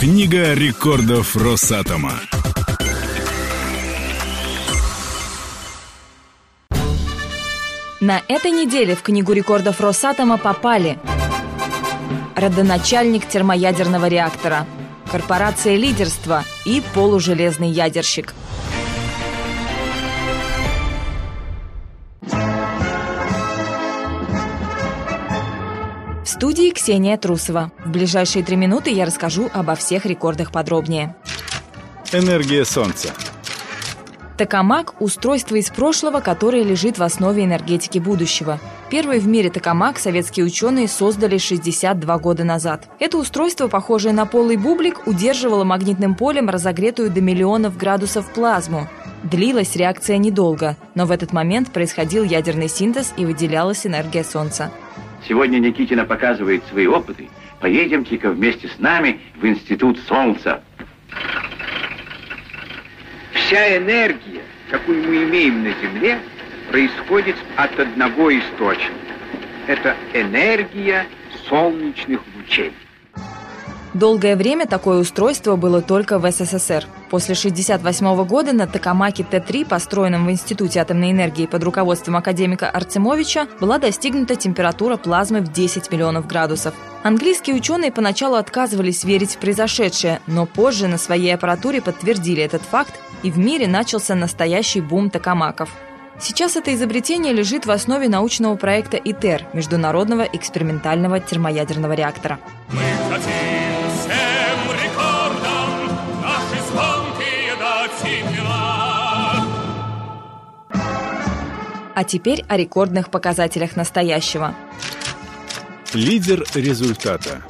Книга рекордов Росатома. На этой неделе в Книгу рекордов Росатома попали родоначальник термоядерного реактора, корпорация лидерства и полужелезный ядерщик. В студии Ксения Трусова. В ближайшие три минуты я расскажу обо всех рекордах подробнее. Энергия Солнца. Токамак – устройство из прошлого, которое лежит в основе энергетики будущего. Первый в мире токамак советские ученые создали 62 года назад. Это устройство, похожее на полый бублик, удерживало магнитным полем разогретую до миллионов градусов плазму. Длилась реакция недолго, но в этот момент происходил ядерный синтез и выделялась энергия Солнца. Сегодня Никитина показывает свои опыты. Поедемте-ка вместе с нами в Институт Солнца. Вся энергия, какую мы имеем на Земле, происходит от одного источника. Это энергия солнечных лучей. Долгое время такое устройство было только в СССР. После 1968 года на Токамаке Т-3, построенном в Институте атомной энергии под руководством академика Артемовича, была достигнута температура плазмы в 10 миллионов градусов. Английские ученые поначалу отказывались верить в произошедшее, но позже на своей аппаратуре подтвердили этот факт, и в мире начался настоящий бум токамаков. Сейчас это изобретение лежит в основе научного проекта ИТЕР – Международного экспериментального термоядерного реактора. Мы хотим А теперь о рекордных показателях настоящего. Лидер результата.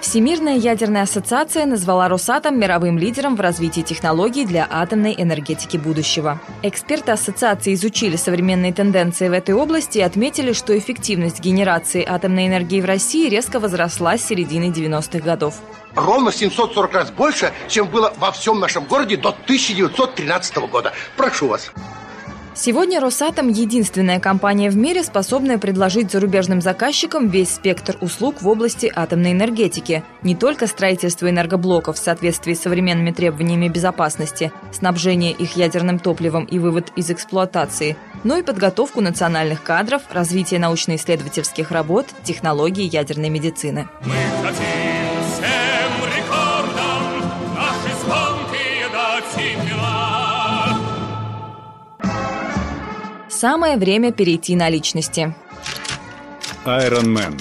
Всемирная ядерная ассоциация назвала Росатом мировым лидером в развитии технологий для атомной энергетики будущего. Эксперты ассоциации изучили современные тенденции в этой области и отметили, что эффективность генерации атомной энергии в России резко возросла с середины 90-х годов. ровно 740 раз больше, чем было во всем нашем городе до 1913 года. Прошу вас. Сегодня Росатом – единственная компания в мире, способная предложить зарубежным заказчикам весь спектр услуг в области атомной энергетики. Не только строительство энергоблоков в соответствии с современными требованиями безопасности, снабжение их ядерным топливом и вывод из эксплуатации, но и подготовку национальных кадров, развитие научно-исследовательских работ, технологий ядерной медицины. Мы хотим Самое время перейти на личности. Iron Man.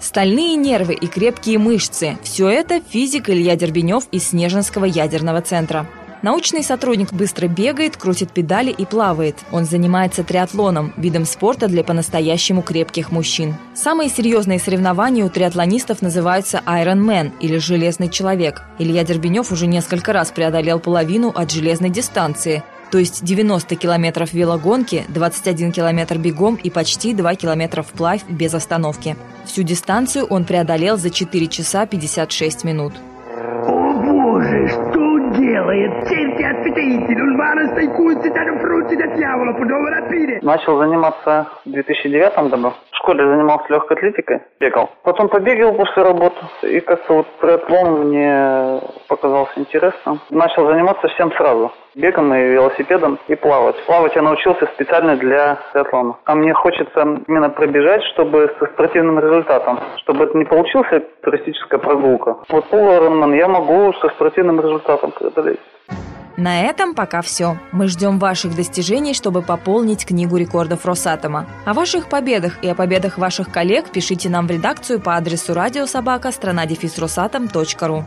Стальные нервы и крепкие мышцы – все это физик Илья Дербенев из Снежинского ядерного центра. Научный сотрудник быстро бегает, крутит педали и плавает. Он занимается триатлоном, видом спорта для по-настоящему крепких мужчин. Самые серьезные соревнования у триатлонистов называются Iron Man или Железный человек. Илья Дербенев уже несколько раз преодолел половину от железной дистанции – то есть 90 километров велогонки, 21 километр бегом и почти 2 километра вплавь без остановки. Всю дистанцию он преодолел за 4 часа 56 минут. О боже, что он делает? Certi appetiti, non vanno stai cuzzi, danno frutti da diavolo, rapire. Начал заниматься в 2009 году. Школе занимался легкой атлетикой, бегал. Потом побегал после работы. И как-то вот триатлон мне показался интересным. Начал заниматься всем сразу. Бегом и велосипедом и плавать. Плавать я научился специально для триатлона. А мне хочется именно пробежать, чтобы со спортивным результатом. Чтобы это не получился туристическая прогулка. Вот пол Ironman я могу со спортивным результатом преодолеть. На этом пока все. Мы ждем ваших достижений, чтобы пополнить книгу рекордов Росатома. О ваших победах и о победах ваших коллег пишите нам в редакцию по адресу радиособака страна ру.